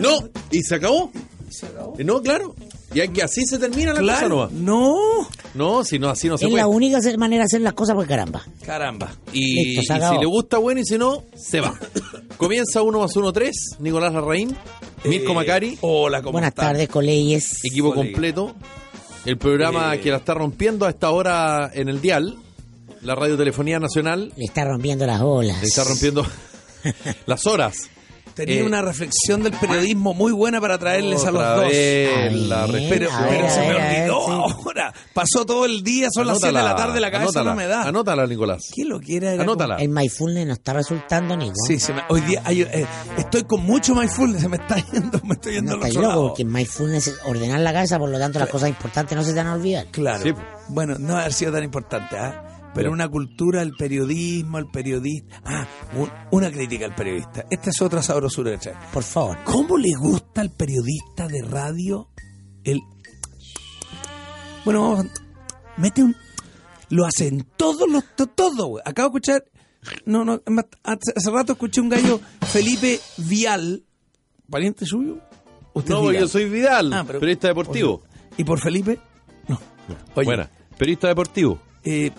No, y se acabó. Eh, No, claro. Y hay que así se termina la cosa Claro. nomás. No. No, si no, así no se Es puede. la única se- manera de hacer las cosas, pues caramba. Caramba. Y, Listo, se y acabó. si le gusta, bueno, y si no, se va. Comienza 1 más 1, 3. Nicolás Larraín, Mirko Eh, Macari, Hola, ¿cómo Buenas tardes, colegas. equipo completo. El programa Eh. que la está rompiendo a esta hora en el Dial, la Radiotelefonía Nacional, Le está rompiendo las olas. le está rompiendo las horas. Tenía Eh, una reflexión del periodismo muy buena para traerles a los dos. vez la ver, respeto. Pero, A ver, pero se me olvidó sí. ahora. Pasó todo el día, son las 7 de la tarde, la cabeza anótala, no me da. Anótala, Nicolás. ¿Quién lo quiere? Era Anótala. El mindfulness no está resultando, Nico. como- Sí, se me- hoy día hay- eh, estoy con mucho mindfulness, se me está yendo, me estoy yendo No al otro loco, lado. porque mindfulness es ordenar la cabeza, por lo tanto las cosas importantes no se te van a olvidar. Claro. Sí. Bueno, no ha sido tan importante, ¿ah? Pero una cultura del periodismo, el periodista. Ah, un- una crítica al periodista. Esta es otra sabrosura de traer. Por favor. ¿Cómo le gusta al periodista de radio el. Bueno, vamos a- mete un. Lo hacen todos los. to- Todo, güey. Acabo de escuchar. No, no, es más, hace, hace rato escuché un gallo, Felipe Vial, pariente suyo. Usted No, yo soy Vidal, Ah, pero- periodista deportivo. ¿Y por Felipe? No. Oye, Buena. Periodista deportivo. eh,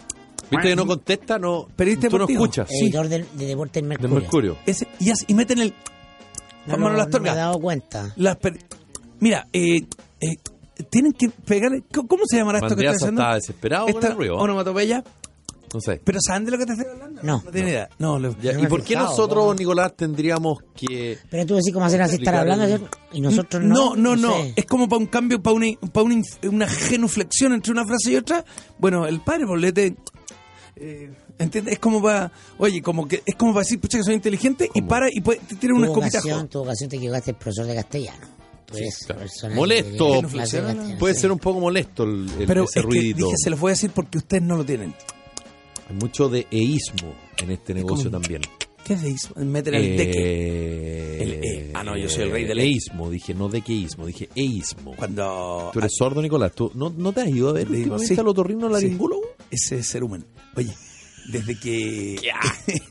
¿Viste que no contesta? No, Periodista tú no escuchas. Editor de, de Deportes De Mercurio. Mercurio. ese, y, meten el. No, no, Manuel no me he dado cuenta. Las per- Mira, eh, eh, tienen que pegar. ¿Cómo se llamará esto que estoy haciendo? está desesperado con Esta el ruido. onomatopeya. No sé. ¿Pero saben de lo que te estoy hablando? No. No tiene idea. No, lo- Ya, no ¿Y por qué fijado, nosotros, ¿no? Nicolás, tendríamos que... Pero tú decís cómo hacer así estar hablando y nosotros no. no, no, no. sé. Es como para un cambio, para una, para una, inf- una genuflexión entre una frase y otra. Bueno, el padre Bolete. Eh, ¿Entiendes? Es como para. Oye, como que es como para decir, pucha, que soy inteligente y ¿Cómo? para y puede, te tira tu una escopita. vocación, tu vocación te equivocaste, el profesor de castellano. Eres claro. Molesto. de Puede sí. ser un poco molesto el, el- Pero ese es que ruidito. dije, se los voy a decir porque ustedes no lo tienen. Hay mucho de eísmo en este negocio como- también. ¿Qué es Meten el de que. Eh, El e. Ah, no, yo soy el rey del e. eísmo. Dije, no de queísmo, dije eísmo. Cuando. ¿Tú eres sordo, Nicolás? ¿Tú no, no te has ido a ver últimamente sí. al otorrino laringólogo? ese cerumen. Oye, desde que.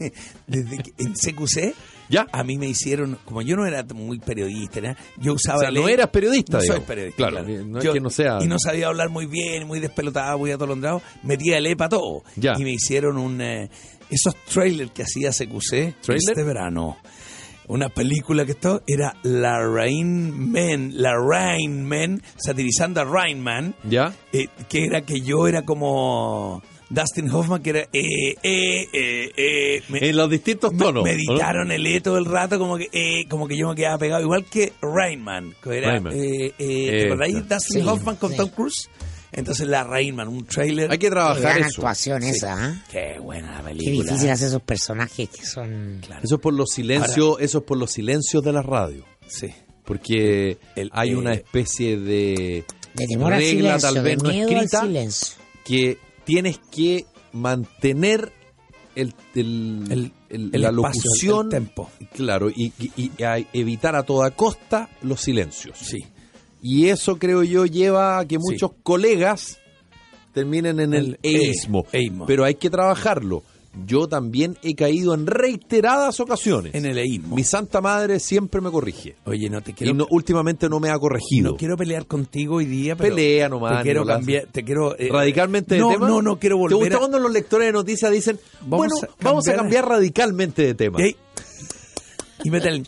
desde que en CQC. Ya. A mí me hicieron, como yo no era muy periodista, ¿no? yo usaba O sea, el no eras periodista, No soy periodista. Claro, Claro, no es Yo- que no sea- Y no sabía hablar muy bien, muy despelotado, muy atolondrado. Metía el E para todo. Ya. Y me hicieron un. eh, esos trailers que hacía CQC ¿Trailer? este verano. Una película que esto era La Rain Man, La Rain Man, satirizando a Rain Man ¿Ya? eh, que era que yo era como Dustin Hoffman, que era eh, eh, eh, eh. Me, En los distintos tonos. me ¿o no? editaron el E todo el rato, como que eh, como que yo me quedaba pegado, igual que Rain Man, que era, Rain Man. eh, eh, Eh, ¿te acordáis? claro. Dustin Sí, Hoffman con sí. Tom Cruise. Entonces la Rain Man, un trailer. Hay que Qué trabajar gran eso. actuación esa, ¿ah? Qué buena la Qué película. difícil hacer esos personajes que son. Claro. Eso es por los silencios, eso es por los silencios de la radio. Sí. Porque El- hay eh, una especie de De temor al regla silencio, tal vez de no escrita al silencio. que tienes que mantener el, el- El- el- el la espacio, locución el tempo. claro y, y- y a evitar a toda costa los silencios Sí. y eso creo yo lleva a que Sí. muchos colegas terminen en el, e- eísmo. pero hay que trabajarlo yo también he caído en reiteradas ocasiones En el eísmo. mi santa madre siempre me corrige Oye, no te quiero y no, últimamente no me ha corregido No quiero pelear contigo hoy día, pero Pelea nomás, Te quiero cambiar, te quiero eh, radicalmente de no, tema. No, no quiero ¿Te volver. gusta a- cuando los lectores de noticias dicen, Vamos bueno, a vamos a cambiar- radicalmente de tema? Y mete el-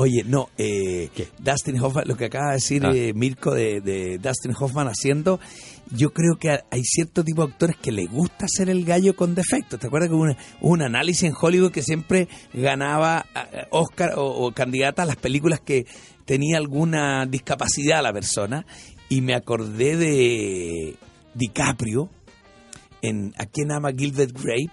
Oye, no, eh. Dustin Hoffman, lo que acaba de decir Ah. eh, Mirko de, de Dustin Hoffman haciendo, yo creo que hay cierto tipo de actores que le gusta ser el gallo con defectos. ¿Te acuerdas que hubo, hubo un análisis en Hollywood que siempre ganaba Oscar o, o candidata a las películas que tenía alguna discapacidad la persona? Y me acordé de DiCaprio en ¿A quién ama Gilbert Grape?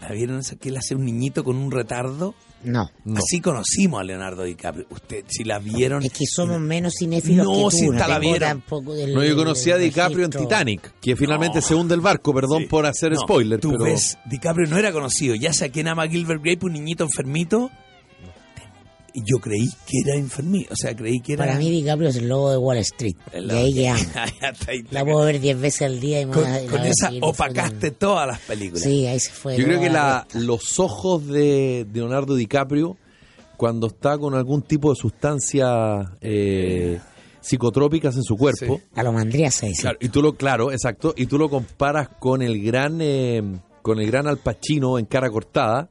¿La vieron que él hace un niñito con un retardo? No. No. Así conocimos a Leonardo DiCaprio. Usted, si la vieron. Es que somos menos cinéfilos No, que tú. si esta la vieron. del- No, yo conocí a DiCaprio en. Titanic, que finalmente No. se hunde el barco, perdón Sí. por hacer No, spoiler, Tú pero ves, DiCaprio no era conocido. Ya sé a quién ama Gilbert Grape, un niñito enfermito. Yo creí que era enfermito. O sea, creí que era. Para mí DiCaprio es el lobo de Wall Street. El De ahí que amo. La puedo ver 10 veces al día y me con, la con esa opacaste todas las películas. Sí, ahí se fue. yo creo que la, los ojos de Leonardo DiCaprio cuando está con algún tipo de sustancia eh, psicotrópicas en su cuerpo. A lo mandría se dice. Claro, y tú lo, claro, exacto, y tú lo comparas con el gran, eh, con el gran Al Pacino en cara cortada.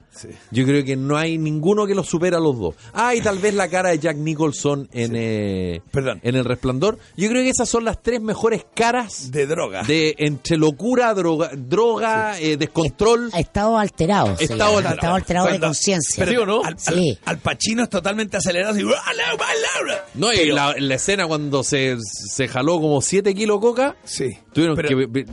Yo creo que no hay ninguno que lo supera a los dos. Ah, y tal vez la cara de Jack Nicholson en, eh, Perdón. en El Resplandor. Yo creo que esas son las tres mejores caras De droga. de entre locura, droga, droga eh, descontrol. Estado alterado. se Estado alterado. estado alterado de conciencia. ¿Sí o no? Al, al- Sí. al Pacino es totalmente acelerado así. No, y Pero- la, la escena cuando se, se jaló como 7 kilos de coca, Sí. tuvieron Pero- que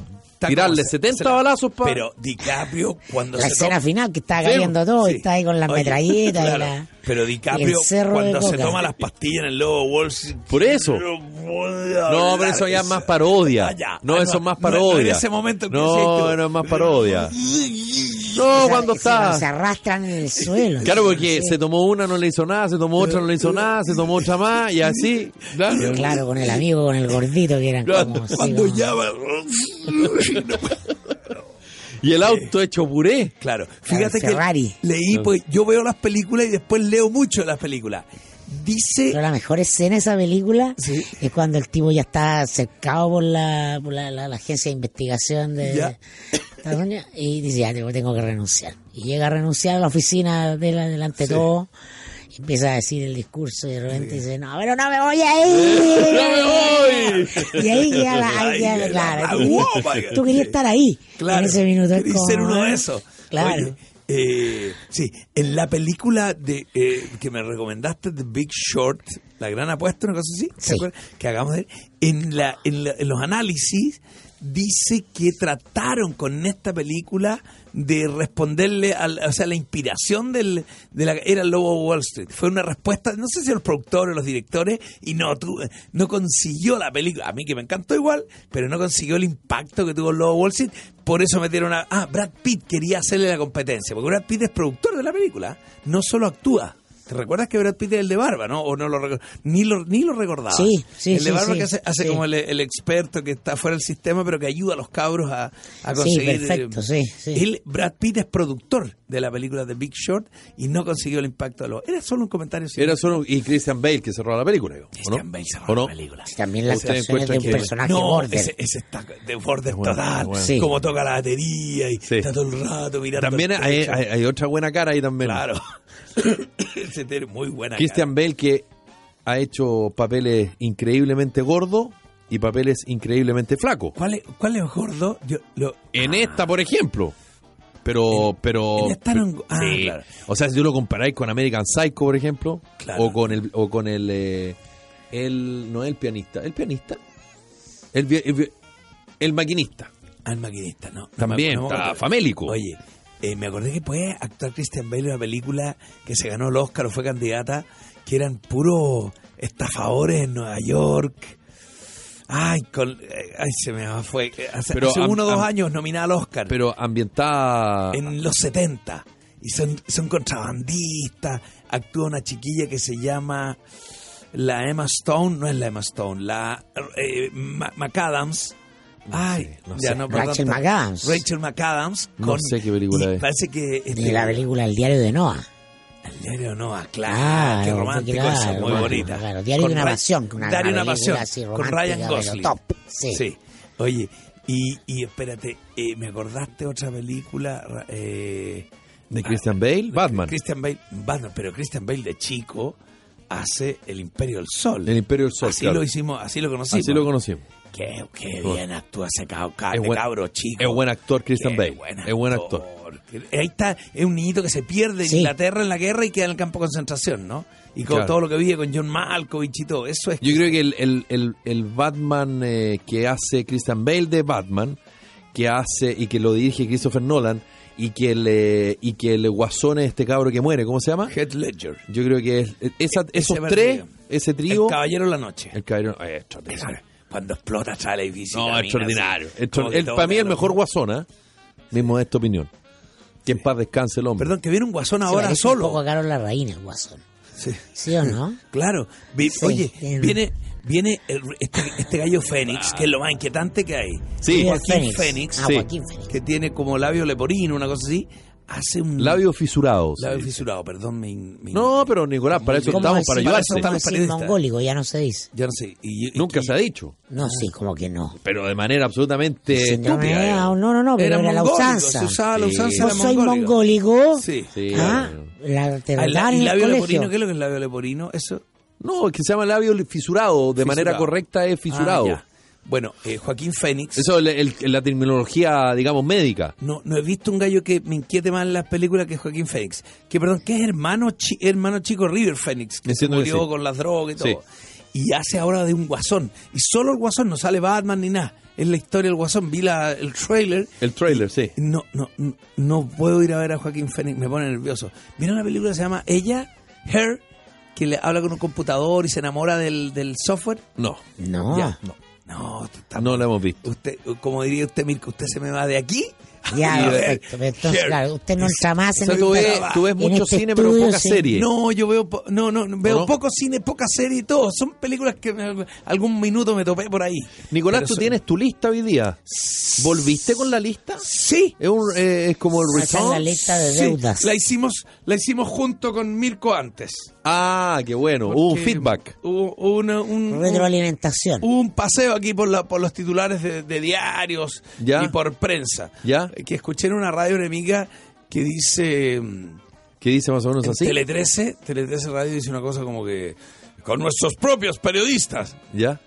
tirarle como se- 70 se la- balazos para... Pero DiCaprio, cuando La se escena toma- final que está cayendo todo Sí. y está ahí con las Oye, metralletas claro, y la... Pero DiCaprio, cuando se toma las pastillas en el Lobo Wall Street. Por eso. No, pero eso ya es más parodia. Ah. No, Ah, eso es más parodia. en ese momento que No, no es más parodia. No, cuando cuando Se está. arrastran en el suelo. Claro, porque Sí. se tomó una, no le hizo nada, se tomó otra, no le hizo nada, se tomó otra más, y así. Claro. Claro, con el amigo, con el gordito que eran Claro, como... Cuando va- Y el auto hecho puré. Claro, fíjate el que Ferrari. leí, pues yo veo las películas y después leo mucho las películas. Dice, Pero la mejor escena de esa película Sí. es cuando el tipo ya está cercado por la, por la, la- la agencia de investigación de. Estados Unidos y dice, ya tengo, tengo que renunciar. Y llega a renunciar a la oficina de la, delante de todo y empieza a decir el discurso y de repente dice, no, pero no me voy a ir. ¡No me voy! Y ahí queda la, ahí queda- Ahí claro, la tú querías, guapa. tú querías estar ahí claro, en ese minuto. es como, ser uno de esos. Claro. Oye, eh, sí, en la película de eh, que me recomendaste, The Big Short, La Gran Apuesta, una cosa así, ¿te Sí. acuerdas? que hagamos de, en, la, en, la- en los análisis dice que trataron con esta película de responderle al, o sea, la inspiración del, de la era Lobo Wall Street. Fue una respuesta, no sé si los productores los directores, y no, no consiguió la película. A mí que me encantó igual, pero no consiguió el impacto que tuvo Lobo Wall Street. Por eso metieron a. Ah, Brad Pitt quería hacerle la competencia, porque Brad Pitt es productor de la película, no solo actúa. ¿Te recuerdas que Brad Pitt es el de barba, no? ¿O no lo ni lo ni lo recordaba? Sí, sí, El de sí, barba sí, que hace, hace sí. como el, el experto que está fuera del sistema, pero que ayuda a los cabros a, a Sí, conseguir. perfecto, eh, sí, sí. Él, Brad Pitt es productor de la película The Big Short y no consiguió el impacto de los. Era solo un comentario. Era solo. Y Christian Bale que cerró la película, ¿o Christian no? Bale cerró ¿O no? la película. También la actuación de un que- personaje No, border. ese, ese está de border bueno, total. bueno. Sí. Como toca la batería y Sí. está todo el rato mirando. También hay, hay- hay otra buena cara ahí también. Claro. ese tiene muy buena Christian Bale que ha hecho papeles increíblemente gordos y papeles increíblemente flacos. ¿Cuál es, cuál es gordo? Yo, lo, En esta, por ejemplo. Pero, pero. en esta no- ah, sí. claro. O sea, si tú lo comparáis con American Psycho, por ejemplo, Claro. o con el, o con el, eh, el, no el pianista, el pianista, el, el, el maquinista, Al maquinista, ¿no? También no está famélico. Oye, eh, me acordé que puede actuar Christian Bale en una película que se ganó el Oscar o fue candidata, que eran puros estafadores en Nueva York. Ay, con, eh, ay se me fue. eh, Hace, Pero hace uno o dos años nominada al Oscar. pero ambientada. en los 70. Y son, son contrabandistas. Actúa una chiquilla que se llama la Emma Stone. No es la Emma Stone, la eh, McAdams. Ay, sé, no ya sé. no, Rachel McAdams. Rachel McAdams. No sé qué película y es. Parece que. de este, la película El diario de Noah. El diario Noah, claro. Claro, qué romántico claro, eso, muy claro, bonita. claro. Diario de una pasión, una- Diario de una pasión. así Con Ryan Gosling. top, sí. Oye, y, y espérate, eh, ¿me acordaste otra película? Ra- Eh, de Christian Bale, Batman. Christian Bale, Batman, pero Christian Bale de chico hace El Imperio del Sol. El Imperio del Sol, Así claro. lo hicimos, así lo conocimos. Así lo conocimos. Qué, qué bien actúa ese buen- cabro chico. es buen actor Christian Bale. Es buen actor. Ahí está, es un niñito que se pierde en Sí. Inglaterra en la guerra y queda en el campo de concentración, ¿no? Y con Claro. todo lo que vive con John Malkovich y todo. Eso es Yo creo que el, el, el, el Batman eh, que hace Christian Bale de Batman, que hace y que lo dirige Christopher Nolan, y que el, eh, y que el guasón es este cabro que muere, ¿cómo se llama? Heath Ledger. Yo creo que es, esa- esos Ese tres, ese El trío, Caballero de la Noche. el caballero eh. Cuando explota atrás el edificio. No, y extraordinario. así, Extra- para mí el mejor guasón, ¿eh? Mismo de esta opinión. Que en paz descanse el hombre. Perdón, que viene un guasón ahora parece Un solo. poco a Carol Larraín, el guasón. Sí. ¿Sí o no? Claro. Vi- Sí, Oye, tiene- viene viene el- este, este gallo Fénix, que es lo más inquietante que hay. Sí. Joaquín Fénix. Fénix, Ah, Sí. Joaquín Fénix. que tiene como labio leporino, una cosa así, hace un... Labios fisurados. se Labio dice. fisurado, perdón. Me, me- No, pero Nicolás, para eso ¿Cómo estamos, para para ayudarte. eso estamos mongólico? Ya no se dice. Ya no sé. y- y- Nunca y- se ha dicho. No, sí, como que no. Pero de manera absolutamente Sí, no, estúpida. era- digamos. no, no, no, pero Era era, la usanza. se usaba la Sí. usanza Yo era soy mongólico. Sí. Sí, Ah, la, te Ah, lo ¿y daban en el labio leporino? ¿Qué es lo que es labio leporino? Eso. No, es que se llama labio fisurado. De manera Fisurado. correcta es fisurado. Ah, ya. Bueno, eh, Joaquín Fénix. Eso es la terminología, digamos, médica. No, no he visto un gallo que me inquiete más en las películas que Joaquín Fénix. Que, perdón, que es hermano, chi- hermano chico River Fénix, que se que murió sí. con las drogas y todo. Sí. Y hace ahora de un guasón. Y solo el guasón, no sale Batman ni nada. Es la historia del guasón. Vi la, el trailer. El trailer, sí. No, no, no, no puedo ir a ver a Joaquín Fénix, me pone nervioso. ¿Vieron una película que se llama Ella, Her, que le habla con un computador y se enamora del, del software? No, No. Ya, no. No, está- no lo hemos visto. usted, como diría usted, Mirko, usted se me va de aquí. Ya, perfecto. Entonces, claro, usted no entra más O en sea, el tú ves, tú ves mucho este cine, pero estudio, poca sí. serie. No, yo veo, po- no, no, veo no? poco cine, poca serie y todo. Son películas que me- algún minuto me topé por ahí. Nicolás, Pero tú son- tienes tu lista hoy día. ¿Volviste con la lista? Sí. Es, un, eh, es como el es la return. lista de Sí, deudas. la hicimos, la hicimos junto con Mirko antes. Ah, qué bueno. Hubo un feedback. Hubo, una- un, un- Retroalimentación. hubo un paseo aquí por, la, por los titulares de, de diarios Ya. y por prensa. Ya. Que escuché en una radio enemiga que dice... mm, ¿Qué dice más o menos en así? Tele 13, Tele 13 Radio dice una cosa como que... Con nuestros propios periodistas. ¿Ya?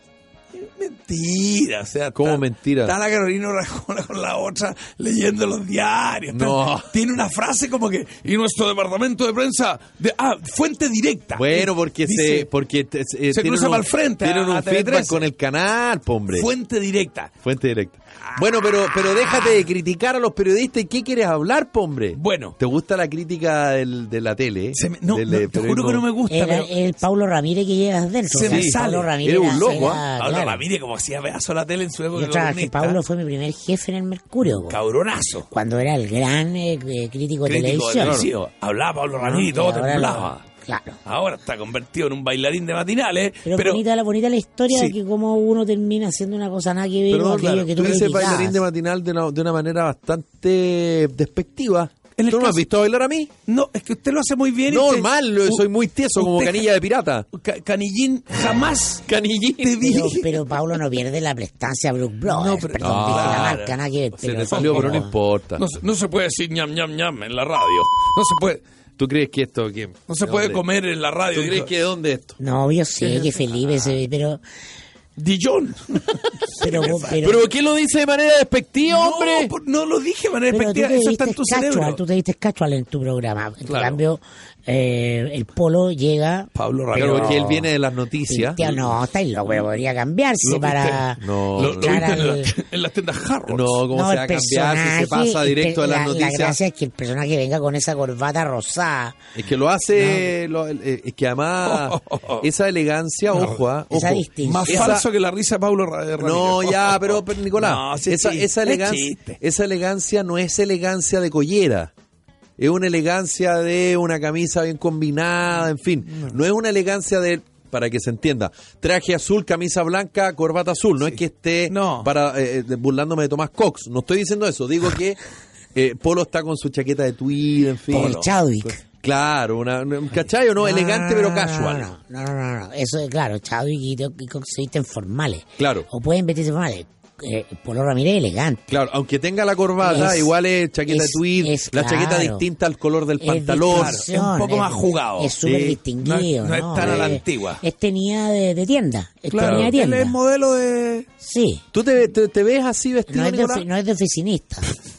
Mentira, o sea, ¿Cómo está- mentira? Está la Carolina Rajona con la otra leyendo los diarios. No. Está- Tiene una frase como que y nuestro departamento de prensa de ah, fuente directa. Bueno, porque Dice, se porque te- eh, se cruza un- pa'l frente Tienen a- un a Tele feedback 13. con el canal, hombre. fuente directa. Fuente directa. Bueno, pero pero déjate de criticar a los periodistas. ¿Y qué quieres hablar, hombre? Bueno. ¿Te gusta la crítica del- de la tele? Se me- no, Del, no, eh, te juro que no me gusta, Era pero el Paulo Ramírez que llevas dentro. Se me el sale. Paulo Ramírez Era un loco, era- ¿ah? Ahora claro. la mire como hacía pedazo la tele en su época Yo trabajé. Paulo fue mi primer jefe en el Mercurio. po. Cabronazo. Cuando era el gran eh, eh, crítico de Crítico de televisión. televisión. Hablaba Pablo Ramírez y Y todo ahora temblaba. lo- Claro. Ahora está convertido en un bailarín de matinales. Pero, Pero, bonita, la bonita la historia Sí. de que como uno termina haciendo una cosa nada que ver con aquello claro, que tú tú criticabas. bailarín de matinal de una, de una manera bastante despectiva. En el ¿Tú no me has visto bailar a mí? no, es que usted lo hace muy bien. y No, usted- mal, lo- u- soy muy tieso como canilla de pirata. Ca- Canillín jamás Canillín. te vi. Pero, pero Paulo no pierde la prestancia a Brook Brothers. No, pero- Perdón, No, dije la marca, nada que. Se pero- te salió, pero no importa. No, se- no se puede decir ñam, ñam, ñam en la radio. No se puede, ¿Tú crees que esto no se ¿De puede dónde? comer en la radio. ¿Tú crees que de dónde esto? No, yo sé que Felipe se pero Dijon. pero, pero, ¿Pero qué lo dice de manera despectiva, hombre? No, por- no lo dije de manera despectiva. te Eso está en tu cerebro. casual, tú te viste casual en tu programa. En Claro. cambio, eh, el polo llega. Pablo Ramírez. porque él viene de las noticias. Tío, no, estáis loco, podría cambiarse Lo para. No, Lo, lo en, al- la- en las tiendas Harrods. No, ¿cómo No, se va a cambiar si se pasa directo de las la, noticias? La gracia es que el personaje venga con esa corbata rosada, Es que lo hace, lo- eh, es que además esa elegancia, ojo, ah, esa ojo. distinción. Más Esa- falso que la risa de Pablo Ra- de No, ya, pero, pero, Nicolás, esa, sí, esa es elegancia, esa elegancia no es elegancia de collera. Es una elegancia de una camisa bien combinada, en fin. No es una elegancia de, para que se entienda, traje azul, camisa blanca, corbata azul. No es que esté No. para eh, eh, burlándome de Tomás Cox. No estoy diciendo eso. Digo que eh, Polo está con su chaqueta de tweed, en fin. el Chadwick. Claro, una, un ¿cachai o no? Elegante pero casual. No, no, no, no. Eso es claro, Chadwick y, y Cox se visten formales. Claro. O pueden vestirse formales. Eh, Polo Ramírez elegante. Claro, aunque tenga la corbata, Es- igual es chaqueta es- de tweed, es la chaqueta claro. distinta al color del pantalón. es un poco es- más jugado. Es súper Sí. distinguido. No es- no es tan a la Eh, antigua. Es tenida de, de tienda. Es Claro, tenida de él tienda. es modelo de... Sí. ¿Tú te, te- te ves así vestido, No es, de, no es de oficinista.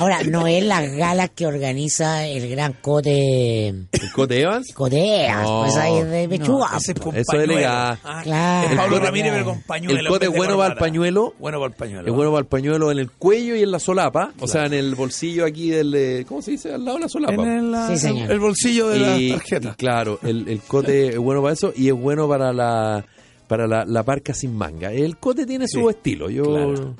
Ahora, no es las galas que organiza el gran Cote. ¿El Cote Evans? Coteas, No. pues ahí es de pechuga. ese es con Eso es elegante. Ah, Claro. Es Pablo El Ramírez cote- pero con pañuelo. el cote de bueno va al corbata. pañuelo. Bueno para el pañuelo. Es bueno para el pañuelo en el cuello y en la solapa, o sea, en el bolsillo aquí del... eh, ¿Cómo se dice? Al lado de la solapa. En el, la- Sí, señor. el bolsillo de y, la tarjeta. claro, el, el cote es bueno para eso y es bueno para la para la, la parca sin manga. El cote tiene su estilo. Yo claro.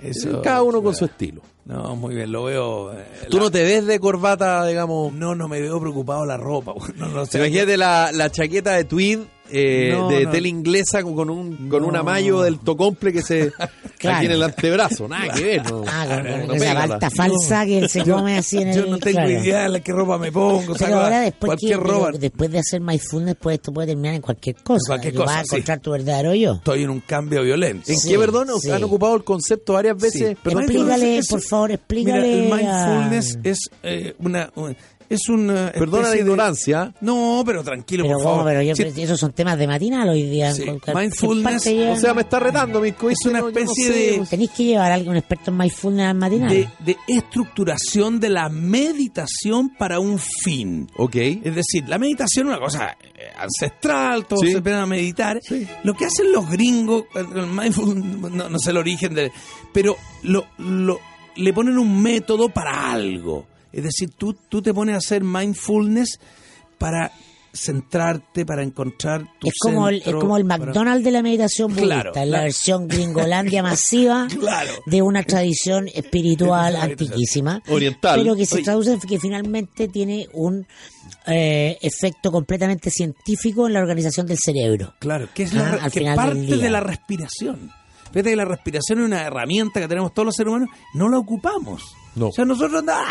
Eso- cada uno con su estilo. No, muy bien, lo veo. eh, Tú la- no te ves de corbata, digamos. No, no me veo preocupado la ropa. No, no sé. Imagínate la, la chaqueta de tweed eh, No, de no. tela inglesa con, un con No. un amayo del tocomple que se Claro. aquí en el antebrazo, nada que ver. No, Ah, con, con no esa palta falsa que él se come así en el... Yo no tengo claro. idea de qué ropa me pongo. Pero ahora después, cualquier que, ropa. pero después de hacer mindfulness, pues esto puede terminar en cualquier cosa. cualquier Y cosa, Vas a sí. encontrar tu verdadero yo. Estoy en un cambio violento. ¿En Sí, qué, perdón? sí. Han ocupado el concepto varias veces. Sí. Perdón, Explícale, por favor, explícale. Mira, el a- mindfulness es eh, una, una- es una Perdona la especie de- ignorancia. No, pero tranquilo, Pero por favor. Pero yo, Sí, esos son temas de matinal hoy día. Sí, ¿Con- con- mindfulness? O sea, me está retando, mi Es una especie de- Tenéis que llevar a alguien, un experto en mindfulness al matinal. de, de estructuración de la meditación para un fin. Ok. Es decir, la meditación es una cosa eh, ancestral, todos Sí. se empiezan a meditar. Sí. Lo que hacen los gringos, eh, el mindful- no, no sé el origen de... Pero lo, lo- le ponen un método para algo. Es decir, tú, tú te pones a hacer mindfulness para centrarte, para encontrar tu es como, el, es como el para- McDonald's de la meditación budista, Claro, es la la- versión gringolandia masiva Claro. de una tradición espiritual antiquísima, Oriental. pero que se Oye. traduce en que finalmente tiene un eh, efecto completamente científico en la organización del cerebro. Claro, que es la, Ah, al que parte de la respiración. Fíjate que la respiración es una herramienta que tenemos todos los seres humanos, no la ocupamos. No. O sea, nosotros andamos,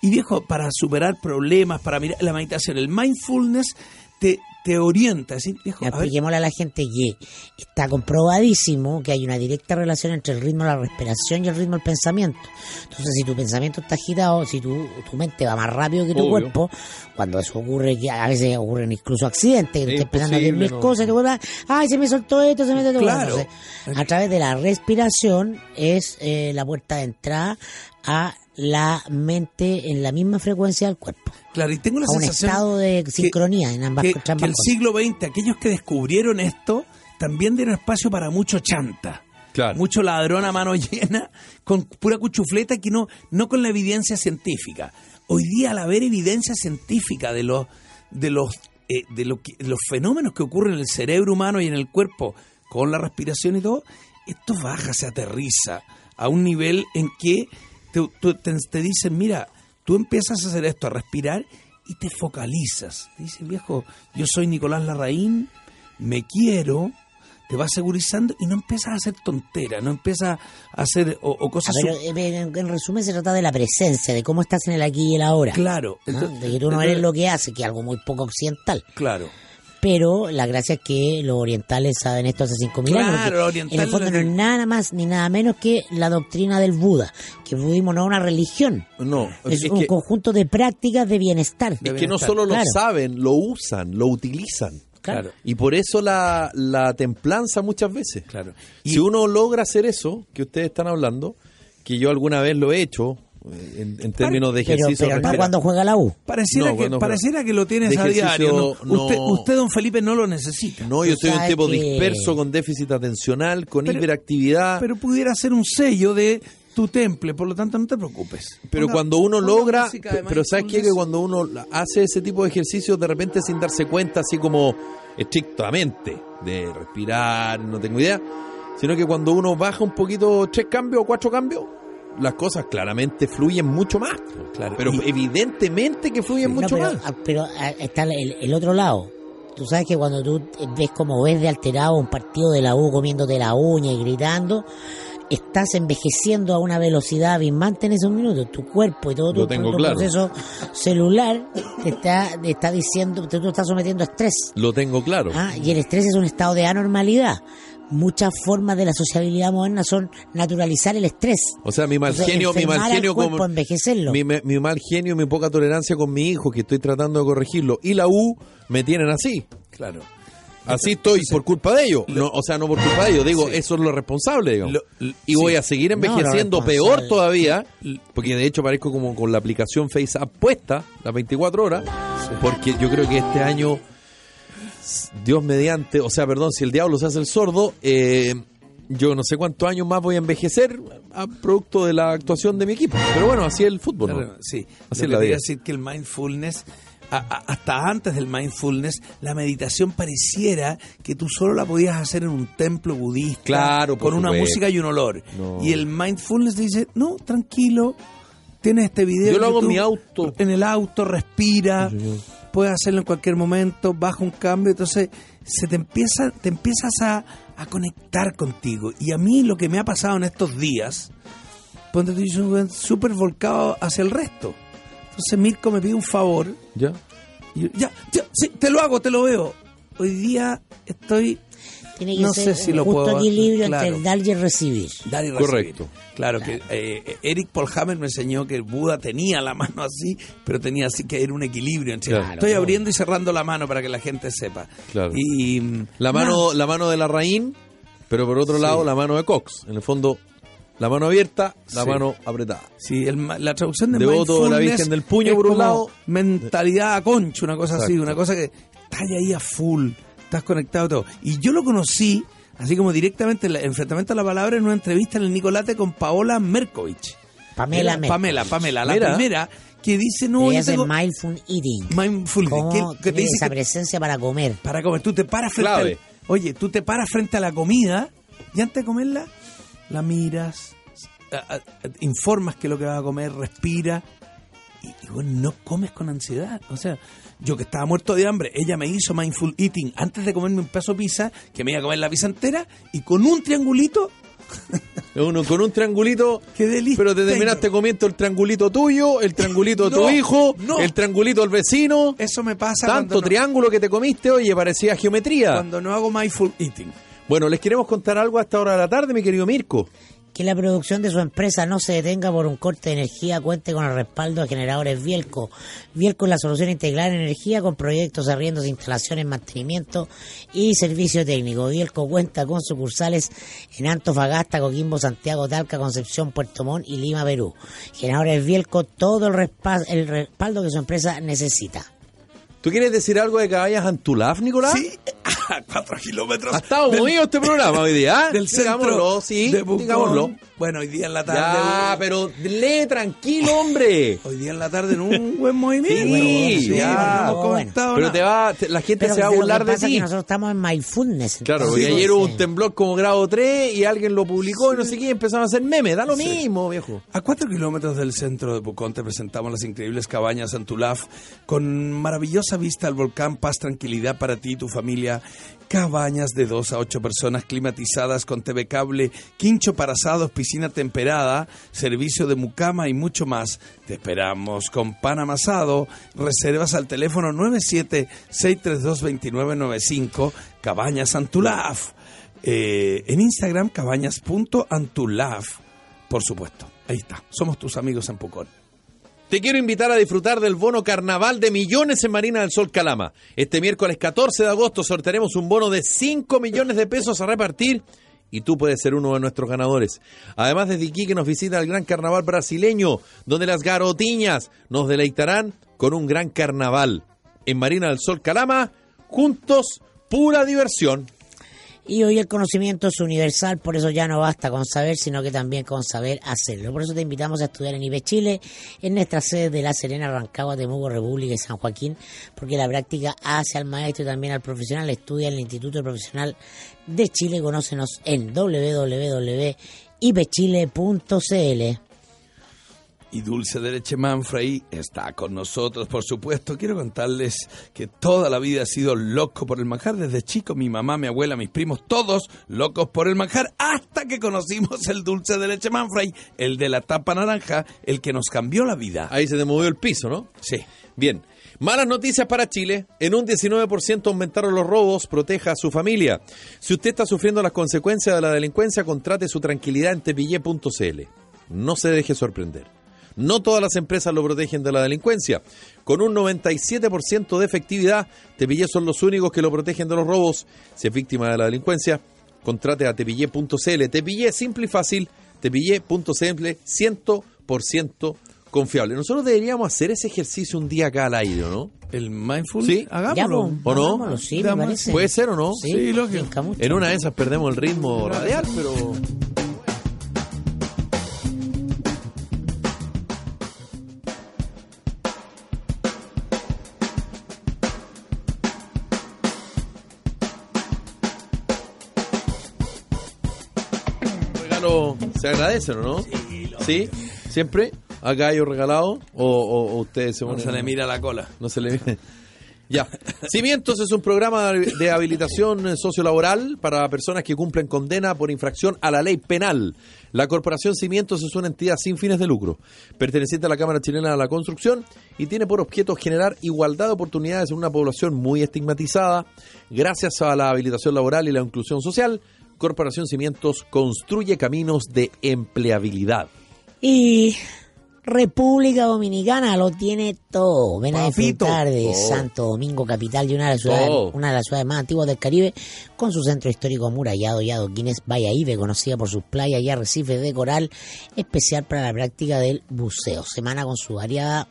y viejo, para superar problemas, para mirar la meditación, el mindfulness te, te orienta, viejo, ver, Expliquémosle a la gente que está comprobadísimo que hay una directa relación entre el ritmo de la respiración y el ritmo del pensamiento. Entonces, si tu pensamiento está agitado, si tu, tu mente va más rápido que tu Obvio. cuerpo, cuando eso ocurre, que a veces ocurren incluso accidentes, que Es estás empezando a decir imposible, mil no. cosas, te vuelvas, ay, se me soltó esto, se me soltó esto. Claro. Entonces, a través de la respiración es eh, la puerta de entrada a la mente en la misma frecuencia del cuerpo. claro, y tengo la A un sensación estado de que- sincronía en ambas, que, que el cosas. siglo XX, aquellos que descubrieron esto, también dieron espacio para mucho chanta. Claro. mucho ladrón a mano llena, con pura cuchufleta, que no, no con la evidencia científica. Hoy día, al haber evidencia científica de los, de los, eh, de lo que- los fenómenos que ocurren en el cerebro humano y en el cuerpo con la respiración y todo, esto baja, se aterriza a un nivel en que te, te- te dicen, mira, tú empiezas a hacer esto, a respirar y te focalizas. Te dice, viejo, yo soy Nicolás Larraín, me quiero, te vas segurizando y no empiezas a hacer tonteras, no empiezas a hacer o, o Ah, cosas... pero, eh, en, en resumen se trata de la presencia, de cómo estás en el aquí y el ahora. Claro. ¿no? entonces- de que tú no eres lo que haces, que es algo muy poco occidental. Claro. Pero la gracia es que los orientales saben esto hace 5.000 Claro, años. en el fondo no es nada más ni nada menos que la doctrina del Buda. Que el budismo no es una religión. No, Es, es, un que, conjunto de prácticas de bienestar. es que no solo lo saben, lo usan, lo utilizan. Claro. Y por eso la, la templanza muchas veces. Claro. Si uno logra hacer eso que ustedes están hablando, que yo alguna vez lo he hecho en, en términos de Pero, ejercicio pero cuando juega la U. Pareciera, No, que, pareciera que lo tienes a diario. ¿no? Usted, no. usted, don Felipe, no lo necesita. No, yo soy un tipo que- disperso con déficit atencional, con Pero- hiperactividad. Pero, Pero pudiera ser un sello de tu temple, por lo tanto no te preocupes. Ponga- cuando uno logra, pero ¿sabes qué? Que cuando uno hace ese tipo de ejercicios de repente sin darse cuenta, así como estrictamente, de respirar, no tengo idea, sino que cuando uno baja un poquito tres cambios o cuatro cambios, las cosas claramente fluyen mucho más. Claro, Pero y- evidentemente que fluyen No, mucho pero, más. ah, pero ah, está el, el otro lado. Tú sabes que cuando tú ves como ves de alterado un partido de la U comiéndote la uña y gritando, estás envejeciendo a una velocidad abismante en esos minutos. Tu cuerpo y todo tu, claro. proceso celular te está, te está diciendo, te, tú estás sometiendo a estrés. Lo tengo claro. Ah, y el estrés es un estado de anormalidad. Muchas formas de la sociabilidad moderna son naturalizar el estrés. O sea, mi mal Entonces, genio, mi mal genio cuerpo, como envejecerlo. mi, mal genio, mi poca tolerancia con mi hijo, que estoy tratando de corregirlo, y la U me tienen así. Claro. Así estoy por culpa de ellos. No, o sea, no por culpa de ellos, digo, Sí. eso es lo responsable, digamos. Lo- l- y voy a seguir envejeciendo peor todavía, porque de hecho parezco como con la aplicación FaceApp puesta las 24 horas, porque yo creo que este año Dios mediante, o sea, perdón, si el diablo se hace el sordo, eh, yo no sé cuántos años más voy a envejecer a producto de la actuación de mi equipo. Pero bueno, así es el fútbol. ¿no? Claro, sí. Así es la vida. decir que el mindfulness, hasta antes del mindfulness, la meditación pareciera que tú solo la podías hacer en un templo budista, Claro, con una supuesto. música y un olor. No. Y el mindfulness dice, no, tranquilo, tienes este video. Yo lo hago en mi auto. En el auto, respira. Puedes hacerlo en cualquier momento, baja un cambio, entonces se te empieza, te empiezas a, a conectar contigo. Y a mí lo que me ha pasado en estos días, ponte tú, yo soy súper volcado hacia el resto. Entonces Mirko me pide un favor. ¿Ya? y yo, ya, ya, sí, te lo hago, te lo veo. Hoy día estoy Tiene que No ser sé si lo justo puedo- equilibrio claro. entre dar y recibir. dar y recibir. Correcto. Claro, que eh, Eric Paul Hammer me enseñó que el Buda tenía la mano así, pero tenía así que era un equilibrio. entre- Claro. Estoy abriendo y cerrando la mano para que la gente sepa. Claro. Y mm, La mano, la mano de la raín, pero por otro Sí. lado la mano de Cox. En el fondo, la mano abierta, la Sí. mano apretada. Sí, el la traducción de Devoto de la Virgen del Puño, por un lado. Mentalidad a concho, una cosa así, una cosa que estás ahí a full, estás conectado a todo. Y yo lo conocí, así como directamente, en el enfrentamiento a la palabra, en una entrevista en el Nicolate con Paola Merkovich. Pamela Merkel. Pamela, Pamela, la Mira. primera que dice, no, ser tengo mindful eating. mindful, Cómo que, que te tener dice esa que presencia para comer. para comer. Tú te paras frente Clave. al- Oye, tú te paras frente a la comida y antes de comerla, la miras, a- a- informas que lo que vas a comer, respira y, y, bueno, no comes con ansiedad. O sea, yo que estaba muerto de hambre, ella me hizo mindful eating antes de comerme un pedazo de pizza, que me iba a comer la pizza entera y con un triangulito, Uno con un triangulito, qué delicia. pero te terminaste comiendo el triangulito tuyo, el triangulito de tu hijo, no. el triangulito del vecino. Eso me pasa Tanto no, triángulo que te comiste, oye, parecía geometría. cuando no hago mindful eating. Bueno, les queremos contar algo a esta hora de la tarde, mi querido Mirko. Que la producción de su empresa no se detenga por un corte de energía, cuente con el respaldo de generadores Bielco. Bielco es la solución integral en energía con proyectos, arriendos, instalaciones, mantenimiento y servicio técnico. Bielco cuenta con sucursales en Antofagasta, Coquimbo, Santiago, Talca, Concepción, Puerto Montt y Lima, Perú. Generadores Bielco, todo el, respa- el respaldo que su empresa necesita. ¿Tú quieres decir algo de Cabañas Antulaf, Nicolás? Sí, a cuatro kilómetros. Ha estado del- movido este programa hoy día. ¿eh? del centro Digámoslo, sí, de digámoslo. Bueno, hoy día en la tarde. Ya, pero lee tranquilo, hombre. Hoy día en la tarde en un buen movimiento. Sí, ya. no hemos Bueno. comentado Pero te va, te- la gente Pero se va a burlar de ti. nosotros estamos en mindfulness. Claro, porque ayer hubo un sí. temblor como grado 3 y alguien lo publicó y no sé qué, empezaron a hacer memes. Da lo mismo, viejo. A cuatro kilómetros del centro de Pucón te presentamos las increíbles cabañas Antulaf con maravillosa vista al volcán, paz, tranquilidad para ti y tu familia. Cabañas de dos a ocho personas climatizadas con TV cable, quincho para asados, piscina temperada, servicio de mucama y mucho más. Te esperamos con pan amasado. Reservas al teléfono 97-632-2995. Cabañas Antulaf. Eh, en Instagram, cabañas.antulaf. Por supuesto. Ahí está. Somos tus amigos en Pucón. Te quiero invitar a disfrutar del bono carnaval de millones en Marina del Sol Calama. Este miércoles 14 de agosto sortearemos un bono de 5 millones de pesos a repartir y tú puedes ser uno de nuestros ganadores. Además, desde Iquique nos visita el gran carnaval brasileño, donde las garotiñas nos deleitarán con un gran carnaval. En Marina del Sol Calama, juntos, pura diversión. Y hoy el conocimiento es universal, por eso ya no basta con saber, sino que también con saber hacerlo. Por eso te invitamos a estudiar en IBE Chile, en nuestras sedes de La Serena, Rancagua, Temuco, República y San Joaquín, porque la práctica hace al maestro y también al profesional. Estudia en el Instituto Profesional de Chile. Conócenos en www.ibechile.cl. Y Dulce de Leche Manfrey está con nosotros, por supuesto. Quiero contarles que toda la vida he sido loco por el manjar. Desde chico, mi mamá, mi abuela, mis primos, todos locos por el manjar, hasta que conocimos el Dulce de Leche Manfrey, el de la tapa naranja, el que nos cambió la vida. Ahí se te movió el piso, ¿no? Sí. Bien. Malas noticias para Chile. En un 19% aumentaron los robos. Proteja a su familia. Si usted está sufriendo las consecuencias de la delincuencia, contrate su tranquilidad en tepille.cl. No se deje sorprender. No todas las empresas lo protegen de la delincuencia. Con un 97% de efectividad, Tepillé son los únicos que lo protegen de los robos. Si es víctima de la delincuencia, contrate a tepille.cl. Tepillé, simple y fácil. Tepillé.cl, 100% confiable. Nosotros deberíamos hacer ese ejercicio un día acá al aire, ¿no? El mindful, Sí. hagámoslo. pues, ¿O no? hagámoslo, Sí, me parece. ¿Puede ser o no? Sí, Sí, lógico. En una de esas perdemos el ritmo radial, pero... ¿se agradecen o no? Sí, ¿Siempre? ¿A gallo regalado? ¿O, o- o ustedes se No ponen- se le mira la cola. No se le Ya. Cimientos es un programa de habilitación sociolaboral para personas que cumplen condena por infracción a la ley penal. La Corporación Cimientos es una entidad sin fines de lucro, perteneciente a la Cámara Chilena de la Construcción y tiene por objeto generar igualdad de oportunidades en una población muy estigmatizada. Gracias a la habilitación laboral y la inclusión social, Corporación Cimientos construye caminos de empleabilidad. Y República Dominicana lo tiene todo. Ven a Papito. disfrutar de Todo. Santo Domingo, capital de una de, las ciudades, Todo. una de las ciudades más antiguas del Caribe, con su centro histórico amurallado y adoquines Valladolid, conocida por sus playas y arrecifes de coral, especial para la práctica del buceo. Semana con su variada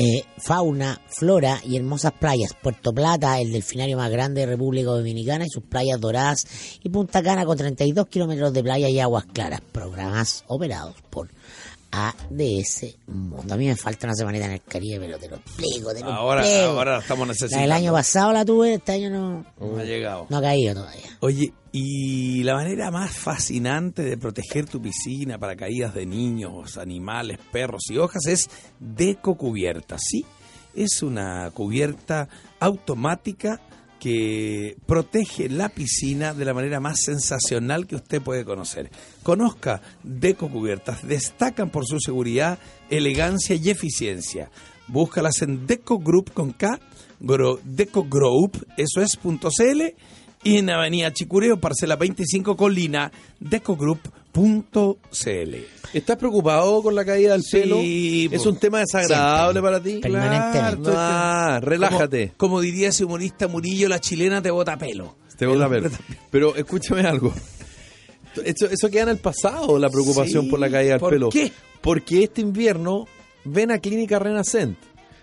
eh, fauna, flora y hermosas playas. Puerto Plata, el delfinario más grande de República Dominicana y sus playas doradas. Y Punta Cana con 32 kilómetros de playa y aguas claras. Programas operados por ADS Mundo. A mí me falta una semanita en el Caribe, pero te lo explico, te lo Ahora, explico. ahora la estamos La necesitando. del año pasado la tuve, este año no, No ha llegado. no ha caído todavía. Oye, y la manera más fascinante de proteger tu piscina para caídas de niños, animales, perros y hojas es Deco Cubierta. Sí, es una cubierta automática que protege la piscina de la manera más sensacional que usted puede conocer. Conozca Deco Cubiertas, destacan por su seguridad, elegancia y eficiencia. Búscalas en Deco Group con K, Deco Group, eso es punto y en Avenida Chicureo, parcela 25 Colina, decogroup.cl. ¿Estás preocupado con la caída del Sí, pelo? pues, ¿Es un tema desagradable para ti? Permanentemente. Ah, relájate. Como, como diría ese humorista Murillo, la chilena te bota pelo. Te voy a ver. Pero escúchame algo. Eso, eso queda en el pasado, la preocupación Sí, por la caída del ¿por pelo. qué? Porque este invierno ven a Clínica Renacent.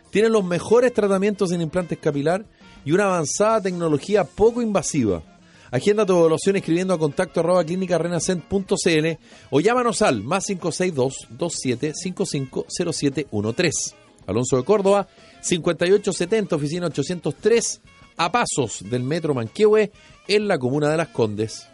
Tienen los mejores tratamientos en implantes capilar y una avanzada tecnología poco invasiva. Agenda tu evaluación escribiendo a contacto arroba clínicarenacent.cl o llámanos al más 562 27 55 0713. Alonso de Córdoba, 5870, oficina 803, a pasos del Metro Manquehue, en la comuna de Las Condes.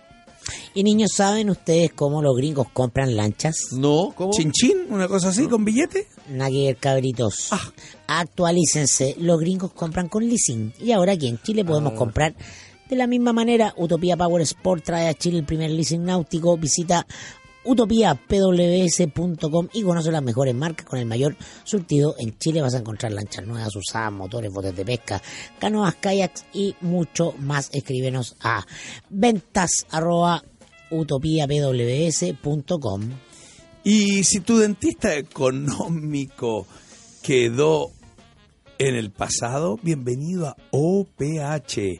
Y niños, ¿saben ustedes cómo los gringos compran lanchas? No, ¿cómo? Chin chin, una cosa así, con billete. Ver, cabritos. Ah. Actualícense. Los gringos compran con leasing. Y ahora aquí en Chile Ah. podemos comprar de la misma manera. Utopía Power Sport trae a Chile el primer leasing náutico. Visita utopiapws.com y conoce las mejores marcas con el mayor surtido. En Chile vas a encontrar lanchas nuevas, usadas, motores, botes de pesca, canoas, kayaks y mucho más. Escríbenos a ventas arroba utopiapws.com. Y si tu dentista económico quedó en el pasado, bienvenido a OPH.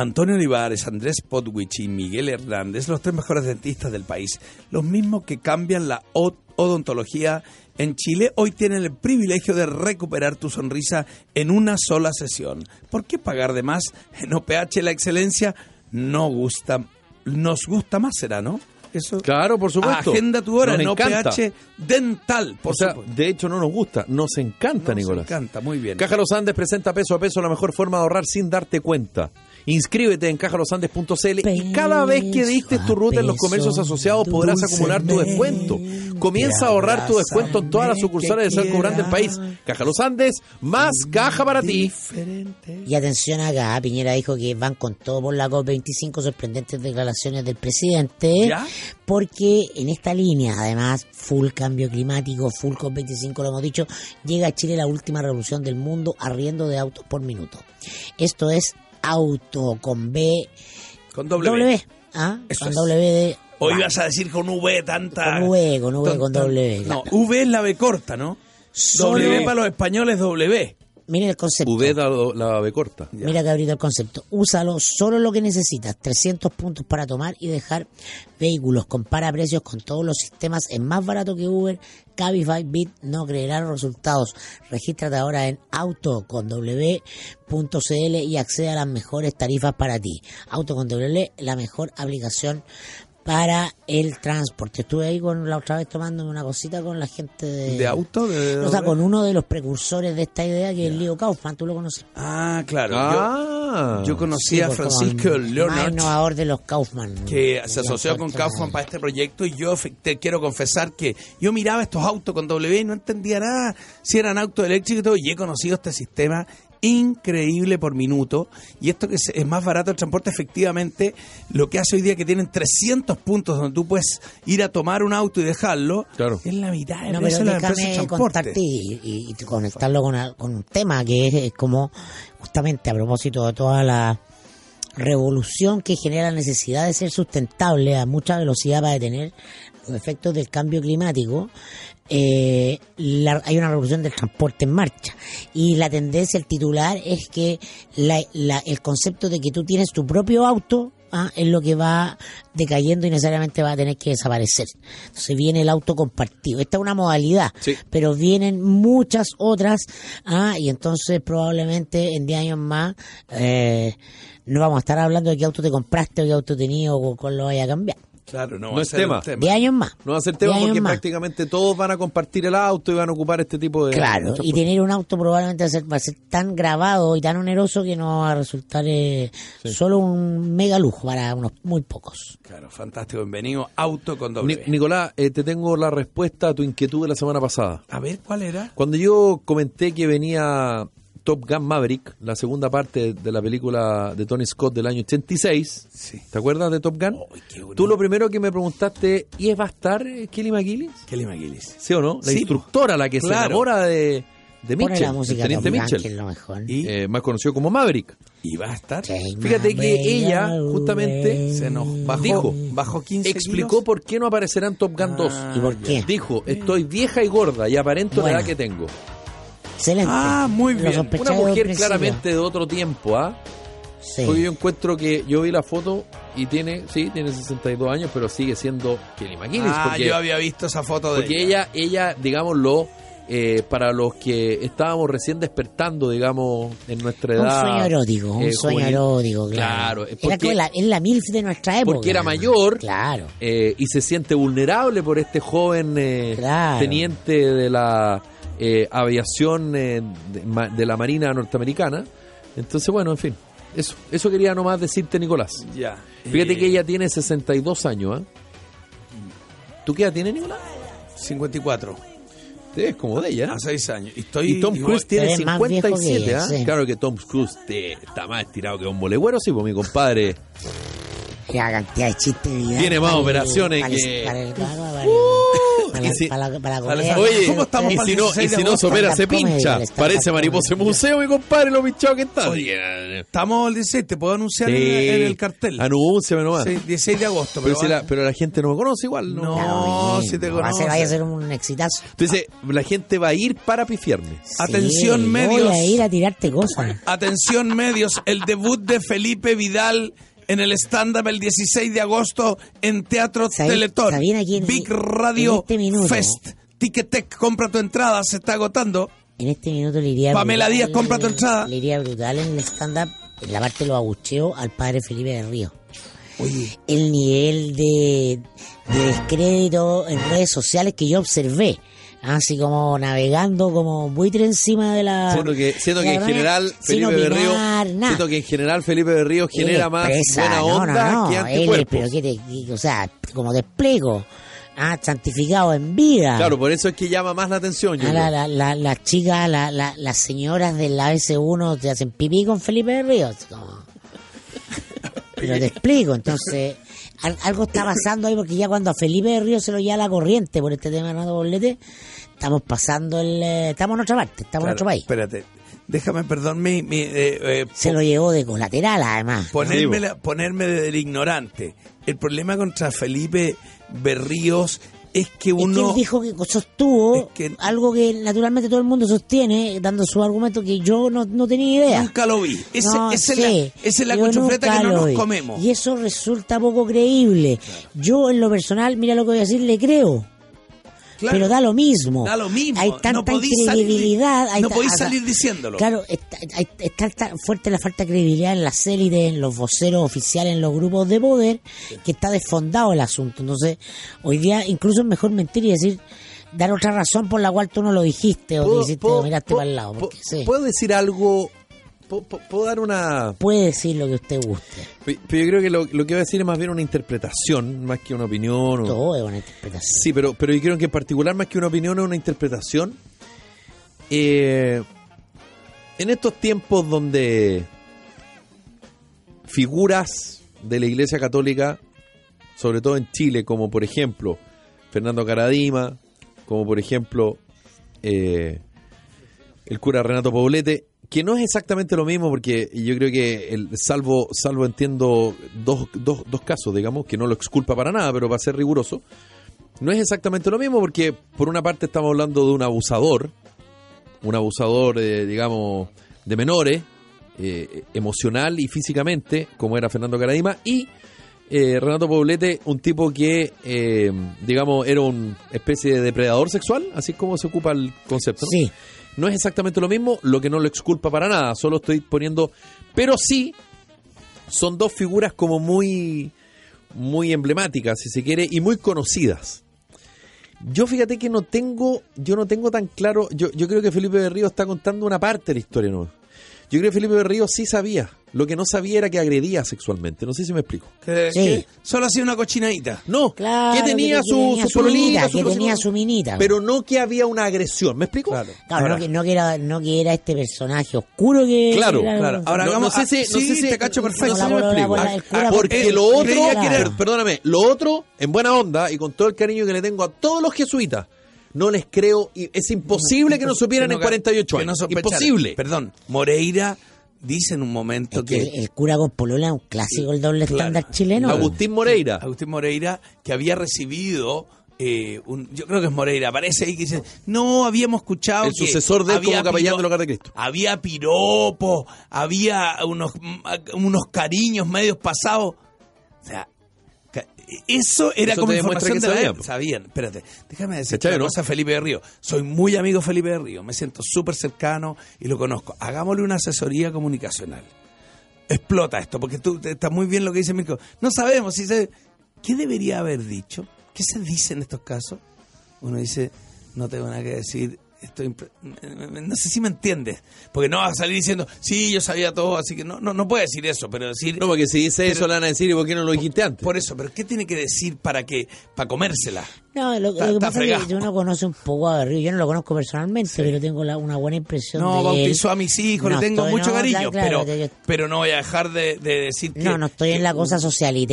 Antonio Olivares, Andrés Potwich y Miguel Hernández, los tres mejores dentistas del país, los mismos que cambian la odontología en Chile, hoy tienen el privilegio de recuperar tu sonrisa en una sola sesión. ¿Por qué pagar de más? En OPH la excelencia no gusta, nos gusta más, será, ¿no? Eso. Claro, por supuesto. Agenda tu hora Nos en encanta. OPH Dental, por O sea, supuesto. de hecho no nos gusta, nos encanta, Nos Nicolás. encanta, muy bien. Caja Los Andes presenta peso a peso la mejor forma de ahorrar sin darte cuenta. Inscríbete en cajalosandes.cl y cada vez que diste tu ruta en los comercios asociados podrás acumular tu descuento. Comienza a ahorrar tu descuento en todas las sucursales de Salco Grande del país. Caja Los Andes, más caja para ti. Y atención acá, Piñera dijo que van con todo por la COP25, sorprendentes declaraciones del presidente, ¿Ya? porque en esta línea, además, full cambio climático, full COP25, lo hemos dicho, llega a Chile la última revolución del mundo arriendo de autos por minuto. Esto es auto con B, Con doble, W, B. ¿ah? Eso con es. W de... O Va, ibas a decir con V tanta. Con V, con V, con W, No. V es la B corta, ¿no? Solo- W para los españoles, W. Miren el concepto. V la, B corta. Mira cabrito el concepto. Úsalo solo lo que necesitas. 300 puntos para tomar y dejar vehículos. Compara precios con todos los sistemas. Es más barato que Uber. Cabify, Bit no creerá los resultados. Regístrate ahora en auto con w.cl y accede a las mejores tarifas para ti. Auto con W, la mejor aplicación para el transporte. Estuve ahí con la otra vez tomando una cosita con la gente de, ¿De auto? De, o sea, con uno de los precursores de esta idea que es Leo Kaufman, tú lo conoces. Ah, claro. Ah. Yo, yo conocí Sí, a pues, Francisco Leonard. innovador de los Kaufman. que se asoció con Kaufman. Para este proyecto y yo te quiero confesar que yo miraba estos autos con W y no entendía nada si eran autos eléctricos y todo, y he conocido este sistema increíble por minuto. Y esto que es, es más barato el transporte, efectivamente, lo que hace hoy día que tienen 300 puntos donde tú puedes ir a tomar un auto y dejarlo, Claro. es la mitad de No, pero la empresa de transporte. contarte y, y- y conectarlo con, a- con un tema que es, es como justamente a propósito de toda la revolución que genera la necesidad de ser sustentable a mucha velocidad para detener los efectos del cambio climático. Eh, la- hay una revolución del transporte en marcha y la tendencia, el titular es que la- la- el concepto de que tú tienes tu propio auto ah, es lo que va decayendo y necesariamente va a tener que desaparecer. Entonces viene el auto compartido. Esta es una modalidad, Sí. pero vienen muchas otras ah, y entonces probablemente en 10 años más eh, no vamos a estar hablando de qué auto te compraste o qué auto tenías o cuál lo vaya a cambiar. Claro, no, No va a es ser tema. tema. 10 años más. No va a ser 10 tema porque más. prácticamente todos van a compartir el auto y van a ocupar este tipo de... Claro, de y tener un auto probablemente va a ser, va a ser tan grabado y tan oneroso que no va a resultar eh, solo un mega lujo para unos muy pocos. Claro, fantástico. Bienvenido, auto con Ni- doble. B. Nicolás, eh, te tengo la respuesta a tu inquietud de la semana pasada. A ver, ¿cuál era? Cuando yo comenté que venía Top Gun Maverick, la segunda parte de la película de Tony Scott del año 86, Sí. ¿te acuerdas de Top Gun? Tú lo primero que me preguntaste, ¿y va a estar eh, Kelly McGillis? Kelly McGillis. ¿Sí o no? La Sí, instructora, la que se claro. enamora de, de Pone Mitchell, la música el teniente Gun, Mitchell, que es lo mejor. Y, eh, más conocido como Maverick. y va a estar. Fíjate que ella, justamente. Se nos bajó, Dijo, bajó 15 Explicó kilos. por qué no aparecerá en Top Gun 2. Ah, ¿Y por qué? Dijo, estoy vieja y gorda y aparento Bueno. la edad que tengo. Excelente. Ah, muy bien. Una un mujer claramente de otro tiempo, ¿ah? Sí. Porque yo encuentro que yo vi la foto y tiene, sí, tiene 62 años, pero sigue siendo Kelly McGillis. Ah, porque yo había visto esa foto de porque ella, ella, digámoslo, eh, para los que estábamos recién despertando, digamos, en nuestra Un edad. sueño erótico, un eh, sueño erótico, claro. Claro, porque- como la, es la MILF de nuestra época. Porque era mayor. Claro. eh, y se siente vulnerable por este joven eh, Claro. teniente de la eh, aviación eh, de, la Marina norteamericana. Entonces, bueno, en fin, eso, eso quería nomás decirte, Nicolás. Ya. Fíjate Eh, que ella tiene 62 años, ¿ah? ¿Tú qué edad tienes, Nicolás? 54. Sí, es como de ella. A 6 años. Y, estoy, Y Tom Cruise tiene Eres más viejo que 57, ella, ¿ah? sí. Claro que Tom Cruise te- está más estirado que un bolegüero, sí, pues mi compadre. La cantidad de chistes. Vidal, Tiene más para el- operaciones para el- que- Para si- para la- para la para la- comedia. Oye, ¿Cómo estamos y si no, 16 y si no sopera se pincha. Parece mariposa museo, mi compadre, lo pinchado que está. Estamos el 16, te puedo anunciar Sí. en, en el cartel. Anúnciame nomás. Sí, 16 de agosto. Pero, si la, pero la gente no me conoce igual, ¿no? No. Bien, si te ser- conoce. Vaya a ser un exitazo. Entonces, la gente va a ir para pifiarme. Atención, Sí, medios. Voy a ir a tirarte cosas. Atención medios, el debut de Felipe Vidal en el stand-up el 16 de agosto en Teatro ¿Sabes- Teletón. Big Radio en este minuto? Fest. Ticketek, compra tu entrada, se está agotando. En este minuto le iría. Pamela Díaz, compra tu entrada. Le iría brutal en el stand-up, en la parte de los abucheos, al padre Felipe de Río. Oye, El nivel de, de descrédito en redes sociales que yo observé. Así como navegando como buitre encima de la. Siento que, siento que en general Felipe de Río, opinar, nada. siento que en general Felipe de Río genera Él más expresa, buena onda no, no, que él anticuerpos. pero que te- o sea, como despliego. Ah, santificado en vida. Claro, por eso es que llama más la atención. yo Ah, creo. la, la, las chicas, la, la- las señoras del ABC1 te hacen pipí con Felipe de Ríos. como- Pero te explico, entonces, al- algo está pasando ahí porque ya cuando a Felipe de Ríos se lo lleva la corriente por este tema de Renato Poblete, estamos pasando el... eh, estamos en otra parte, estamos en otro país. espérate. Déjame, perdón, mi, mi, eh, eh, Se lo llevó de colateral además. ponerme, la- ponerme del ignorante. El problema contra Felipe Berríos es que Es que uno... él dijo que sostuvo Es que- algo que naturalmente todo el mundo sostiene, dando su argumento que yo no, no tenía idea. Nunca lo vi. Ese- No esa, es sé. la, esa es la que no nos vi. comemos. Y eso resulta poco creíble. Yo, en lo personal, mira lo que voy a decir, le creo. Claro. Pero da lo mismo. Da lo mismo. Hay No tanta podéis salir di- incredibilidad. hay no podéis salir diciéndolo. Claro, está, tan fuerte la falta de credibilidad en las élites, en los voceros oficiales, en los grupos de poder, que está desfondado el asunto. Entonces, hoy día incluso es mejor mentir y decir, dar otra razón por la cual tú no lo dijiste o te ¿Puedo- hiciste o miraste para el lado. Porque, puedo- sí, ¿Puedo decir algo? ¿Puedo, dar una...? puede decir lo que usted guste. Pero yo creo que lo, lo que voy a decir es más bien una interpretación, más que una opinión. o- Todo es una interpretación. Sí, pero, pero yo creo que en particular más que una opinión es una interpretación. Eh, en estos tiempos donde figuras de la Iglesia Católica, sobre todo en Chile, como por ejemplo Fernando Caradima, como por ejemplo eh, el cura Renato Poblete, que no es exactamente lo mismo porque yo creo que el, salvo salvo entiendo dos, dos, dos casos digamos que no lo exculpa para nada pero va a ser riguroso no es exactamente lo mismo porque por una parte estamos hablando de un abusador un abusador eh, digamos de menores eh, emocional y físicamente como era Fernando Caradima y eh, Renato Poblete un tipo que eh, digamos era una especie de depredador sexual así es como se ocupa el concepto. Sí. No es exactamente lo mismo, lo que no lo exculpa para nada, solo estoy poniendo... Pero sí, son dos figuras como muy, muy emblemáticas, si se quiere, y muy conocidas. Yo fíjate que no tengo, yo no tengo tan claro, yo, yo creo que Felipe de Río está contando una parte de la historia, ¿no? Yo creo que Felipe de Río sí sabía, lo que no sabía era que agredía sexualmente, no sé si me explico. Que, Sí. que solo hacía una cochinadita. No, Claro, que tenía que su, tenía su su pololita, minita, su que tenía su minita. pero no que había una agresión, ¿me explico? Claro. Claro, Ahora- no, que, no, que era, no que era este personaje oscuro que... Claro, era- claro. Ahora no, hagamos- no sé si, ah, no sí, sé si te cacho perfecto. no sé si Con me explico. cura porque porque- lo otro, perdóname, lo otro, en buena onda y con todo el cariño que le tengo a todos los jesuitas, no les creo, y es imposible que no supieran Que en 48 que no años. imposible. Perdón, Moreira dice en un momento Es que el, que el cura con polola es un clásico, el doble Claro. estándar chileno. Agustín Moreira. Agustín Moreira que había recibido eh, un, yo creo que es Moreira, aparece ahí que dice, no habíamos escuchado El que sucesor de él como capellán del Hogar de Cristo. Había piropos, había unos, unos cariños medios pasados. O sea, eso era Eso como información de la sabían, espérate, déjame decir ¿Cachai, una no? cosa Felipe de Río. Soy muy amigo de Felipe de Río, me siento súper cercano y lo conozco. Hagámosle una asesoría comunicacional explota esto, porque tú está muy bien lo que dice Mirko. No sabemos si se ¿Qué debería haber dicho? ¿Qué se dice en estos casos? Uno dice, no tengo nada que decir, estoy no sé si me entiendes, porque no vas a salir diciendo, sí, yo sabía todo, así que no no no puede decir eso, pero decir No, porque si dice Pero- eso le van a decir, ¿y por qué no lo dijiste antes? por eso, pero ¿qué tiene que decir para que para comérsela? No, lo, lo Está- que pasa es que uno conoce un poco a Berrío. Yo no lo conozco personalmente, pero tengo la- una buena impresión No, de él. bautizó a mis hijos, No le tengo estoy- mucho no, cariño, claro, pero yo- pero no voy a dejar de, de decir que No, no estoy en la cosa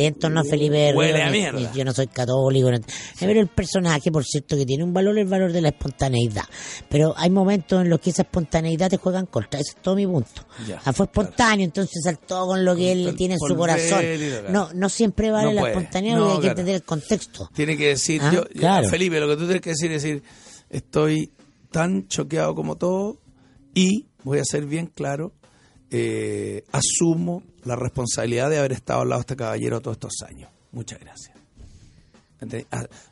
entonces no es Felipe Río, Huele a ni- mierda. ni- yo no soy católico. no- Pero el personaje, por cierto, que tiene un valor, el valor de la espontaneidad. Pero hay momentos en los que esa espontaneidad te juega en contra. Ese es todo mi punto. Ya, Ah, fue espontáneo, entonces saltó con lo que él Con- tiene en su corazón. No, no siempre vale No la espontaneidad, No, porque hay que entender el contexto. Tiene que decir, Ah, yo- claro. Felipe, lo que tú tienes que decir es decir, estoy tan choqueado como todo y voy a ser bien claro, eh, asumo la responsabilidad de haber estado al lado de este caballero todos estos años. Muchas gracias.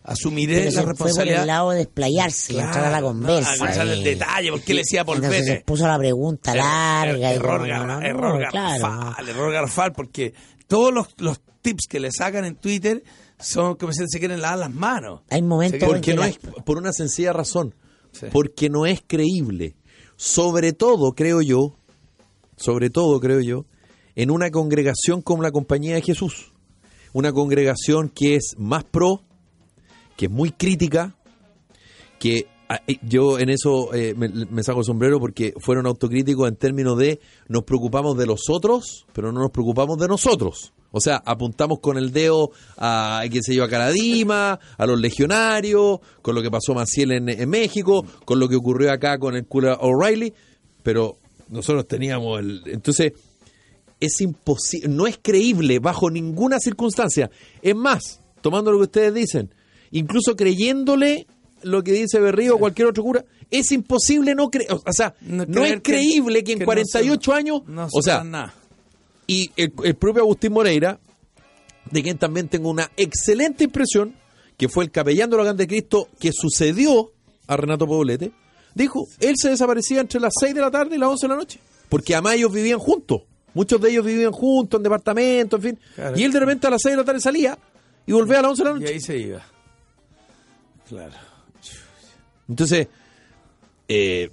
Asumiré Pero la se fue por responsabilidad. el lado de desplayarse y entrar a la Claro, conversa. no, a eh. detalle, ¿por qué le decía por vete? se puso la pregunta larga. y error, como, gar- no, error claro, garrafal, error garrafal, porque todos los, los tips que le sacan en Twitter son como si se quieren lavar las manos. Hay momentos quieren- Porque que no es por una sencilla razón. Sí. Porque no es creíble. Sobre todo, creo yo, sobre todo, creo yo, en una congregación como la Compañía de Jesús. Una congregación que es más pro, que es muy crítica, que ah, eh, yo en eso eh, me, me saco el sombrero porque fueron autocríticos en términos de nos preocupamos de los otros, pero no nos preocupamos de nosotros. O sea, apuntamos con el dedo a, qué sé yo, a Caradima, a los legionarios, con lo que pasó Maciel en, en México, con lo que ocurrió acá con el cura O'Reilly, pero nosotros teníamos el... Entonces, es imposible, no es creíble bajo ninguna circunstancia. Es más, tomando lo que ustedes dicen, incluso creyéndole lo que dice Berrío o cualquier otro cura, es imposible no creer, o sea, No es creíble que, en que no 48 se- años, no o sea, nada. Y el, el propio Agustín Moreira, de quien también tengo una excelente impresión, que fue el capellán de Hogar de Cristo que sucedió a Renato Poblete, dijo, él se desaparecía entre las 6 de la tarde y las 11 de la noche, porque además ellos vivían juntos, muchos de ellos vivían juntos en departamentos, en fin, Claro. y él de repente a las 6 de la tarde salía y volvía a las 11 de la Y noche. ahí se iba. Claro. Entonces, eh,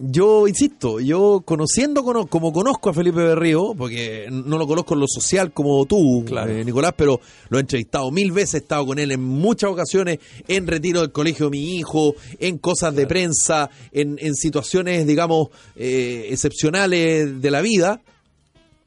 yo insisto, yo conociendo cono- como conozco a Felipe Berrío, porque no lo conozco en lo social como tú, Claro. eh, Nicolás, pero lo he entrevistado mil veces, he estado con él en muchas ocasiones, en retiro del colegio de mi hijo, en cosas de prensa, en, en situaciones, digamos, eh, excepcionales de la vida.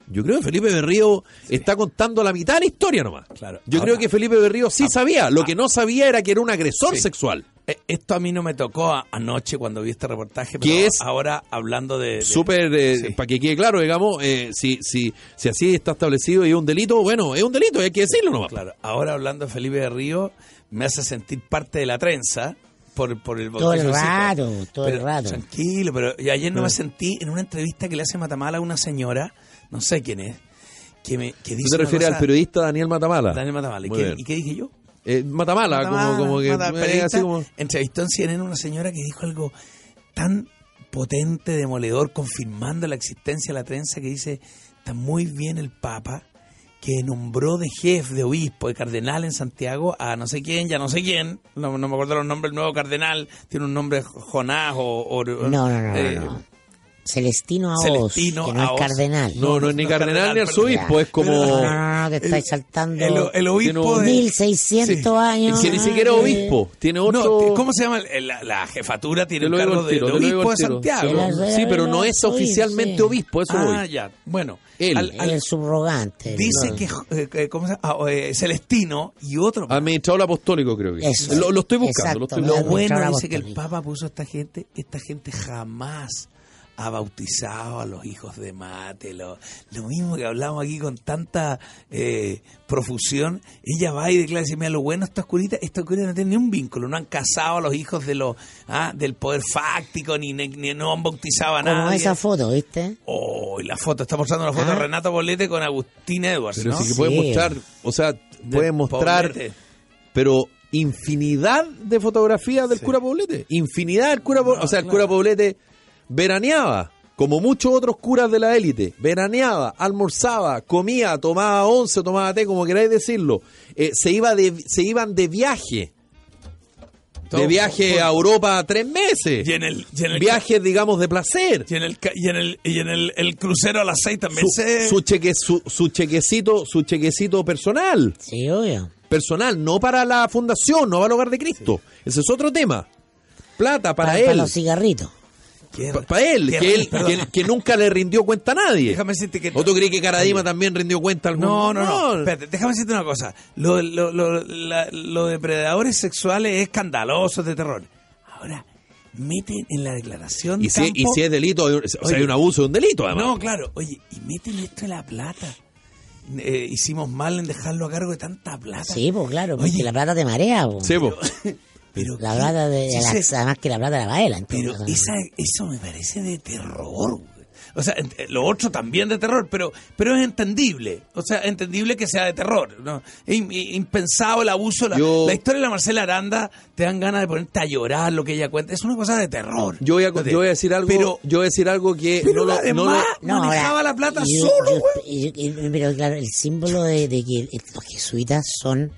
Yo creo que Felipe Berrío está contando la mitad de la historia nomás. Claro. Yo Ahora- creo que Felipe Berrío sí Ah, sabía. Lo que no sabía era que era un agresor Sí. sexual. Eh, Esto a mí no me tocó anoche cuando vi este reportaje, pero ¿Qué es? ahora hablando de... de- Súper, eh, Sí. para que quede claro, digamos, eh, si, si, si así está establecido y es un delito, bueno, es un delito, hay que decirlo nomás. Claro, ahora hablando de Felipe de Río, me hace sentir parte de la trenza por, por el Todo el rato, todo el rato. Tranquilo, pero y ayer no me sentí en una entrevista que le hace Matamala a una señora, no sé quién es, que, me, que dice ¿Tú te refieres cosa- al periodista Daniel Matamala? Daniel Matamala. ¿Y qué. ¿Y qué dije yo? Eh, Matamala, Matamala, como, como que... Mata- eh, así como- Entrevistó en CNN una señora que dijo algo tan potente, demoledor, confirmando la existencia de la trenza, que dice, está muy bien el Papa, que nombró de jefe, de obispo, de cardenal en Santiago a no sé quién, ya no sé quién, no, no me acuerdo los nombres, el nuevo cardenal, tiene un nombre Jonás o... o- No, no, no, eh, no, no. Celestino Aos, Celestino que no es cardenal. No, no es ni no, cardenal cardenal, ni arzobispo, es como... No, no, no, que estáis El- saltando El, el obispo de... 1600 Sí. años. que ni siquiera es obispo, tiene otro... No, ¿cómo se llama? La, la jefatura tiene el cargo de, obispo de. Santiago. Sí, pero no es Sí, oficialmente sí. obispo, eso Ah, voy. ya. Bueno, Él. al- al- El subrogante. dice no. que eh, eh, ¿cómo se llama? Ah, eh, Celestino y otro. Administrador apostólico, creo que. Eso. Lo, lo estoy buscando, lo estoy. Lo bueno dice que el. Papa puso a esta gente, esta gente jamás ha bautizado a los hijos de mate, lo, lo mismo que hablamos aquí con tanta eh, profusión, ella va y declara, dice, mira, lo bueno esta oscurita, esta oscurita no tiene ni un vínculo, no han casado a los hijos de los ah, del poder fáctico, ni, ni- ni- no han bautizado a Como nadie. esa foto, ¿viste? Oh, y la foto, está mostrando la foto Ah. de Renato Bolete con Agustín Edwards, Pero ¿no? sí que puede Sí. mostrar, o sea, puede mostrar, Poblete. pero infinidad de fotografías del Sí. cura Poblete. Infinidad del cura Poblete. No, o sea, el claro. cura Poblete veraneaba, como muchos otros curas de la élite. Veraneaba, almorzaba, comía, tomaba once, tomaba té, como queráis decirlo. Eh, se, iba de, se iban de viaje. De viaje a Europa tres meses. Y en el, y en el Viajes, digamos, de placer. Y en el, ca- y en el, y en el, el crucero a las seis también Su, se... su cheque, su, su chequecito, su chequecito personal. Sí, obvio. personal, no para la fundación, no va al hogar de Cristo. Ese es otro tema. Plata para, Para, él. para los cigarritos. Para él, qué que, él que, que nunca le rindió cuenta a nadie. Déjame decirte que... ¿O tú crees que Caradima también rindió cuenta a algún No, no, no. Espérate, déjame decirte una cosa. Lo, lo, lo, la- lo de predadores sexuales es escandaloso, es de terror. Ahora, meten en la declaración Y si, y campo- si es delito, o sea, Oye, hay un abuso de un delito, además. No, claro. Oye, y meten esto de la plata. Eh, hicimos mal en dejarlo a cargo de tanta plata. Sí, pues claro, porque Oye. la plata te marea. po. Sí, po. Pero La plata de, sí, la- además que la plata la baila. Pero esa, eso me parece de terror. O sea, lo otro también de terror, pero pero es entendible. O sea, entendible que sea de terror. ¿no? Es impensado el abuso. La, Yo- la historia de la Marcela Aranda te dan ganas de ponerte a llorar lo que ella cuenta. Es una cosa de terror. Yo voy a, Fíjate. yo voy a decir algo, Pero, yo voy a decir algo que pero no lo, no manejaba la plata yo- solo, yo- pero claro, el símbolo de, de que los jesuitas son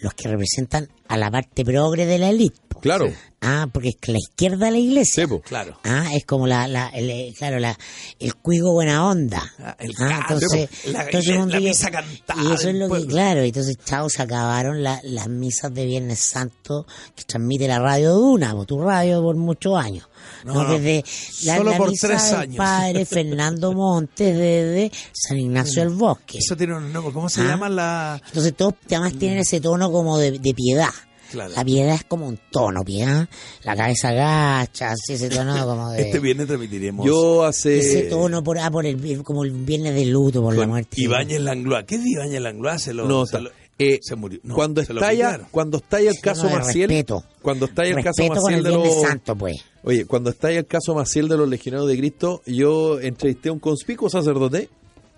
los que representan a la parte progre de la élite. Claro. Ah, porque es que la izquierda de la iglesia. Sí. Claro. Ah, es como la, la el, eh, claro, la, el cuigo buena onda. Ah, el Ah, entonces, la- entonces la- la misa cantada Y eso es lo que, claro, entonces, chao, se acabaron la- las misas de Viernes Santo que transmite la radio Duna, po, tu radio por muchos años. No, No, no, desde la, solo la por misa tres del años. padre Fernando Montes desde San Ignacio del Bosque. Eso tiene un nombre. ¿Cómo se Ah. llama la...? Entonces todos además tienen ese tono como de, de piedad. Claro. La piedad es como un tono, piedad. La cabeza agacha, así ese tono como de... Este viernes transmitiremos Yo hace... ese tono por, ah, por el, como el viernes de luto por la con muerte. Ibáñez Langlois. ¿Qué es de Ibáñez Langlois? Se lo, No, se, lo- Eh, se murió. No, cuando se lo estalla, cuando estalla el caso no, Maciel, respeto. cuando estalla el caso Respeto Maciel el de los Santo, pues. Oye, cuando estalla el caso Maciel de los legionarios de Cristo, yo entrevisté a un conspicuo sacerdote,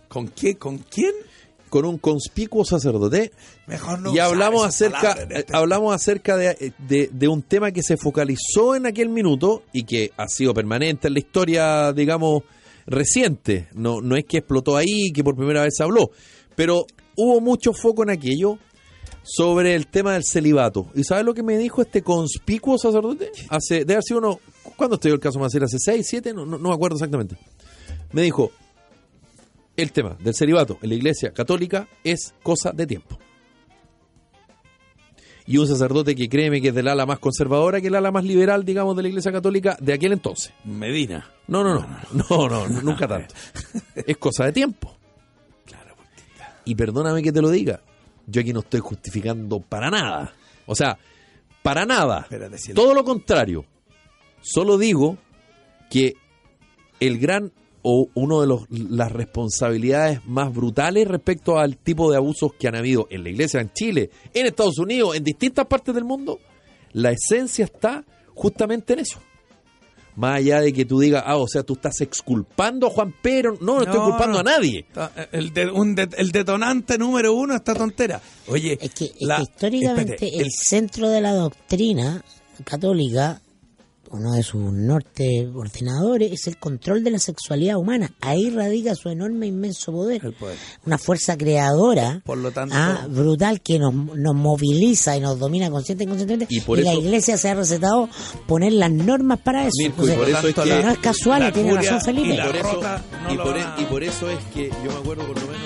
¿Con qué? ¿Con quién? Con un conspicuo sacerdote, Mejor no y hablamos acerca, este- hablamos acerca de, de- de un tema que se focalizó en aquel minuto y que ha sido permanente en la historia, digamos, reciente. No, no es que explotó ahí, que por primera vez se habló, pero hubo mucho foco en aquello sobre el tema del celibato. ¿Y sabes lo que me dijo este conspicuo sacerdote? Hace, debe haber sido unos ¿cuándo estudió el caso Macera? ¿Hace 6, 7? No, no, no me acuerdo exactamente. Me dijo, el tema del celibato en la iglesia católica es cosa de tiempo. Y un sacerdote que créeme que es del ala más conservadora que el ala más liberal, digamos, de la iglesia católica de aquel entonces. Medina. No, no, no, no, no, no, nunca tanto. Es cosa de tiempo. Y perdóname que te lo diga, yo aquí no estoy justificando para nada. O sea, para nada. Todo lo contrario. Solo digo que el gran o uno de los, las responsabilidades más brutales respecto al tipo de abusos que han habido en la iglesia en Chile, en Estados Unidos, en distintas partes del mundo, la esencia está justamente en eso. Más allá de que tú digas, ah, o sea, tú estás exculpando a Juan Pedro. No, no, estoy culpando no. a nadie. Está- El, de- un de- el detonante número uno esta tontera. Oye, Es que, es la- que históricamente espérate, el centro de la doctrina católica, uno de sus norte ordenadores, es el control de la sexualidad humana. Ahí radica su enorme, inmenso poder. El poder. Una fuerza creadora Por lo tanto- ah, brutal que nos, nos moviliza y nos domina consciente y inconscientemente. Y por la eso- iglesia se ha recetado poner las normas para eso. Mirko, y por eso es que- no es casual, la y tiene razón Felipe. y la por eso, rota no y, lo por, van a- y por eso es que yo me acuerdo por lo menos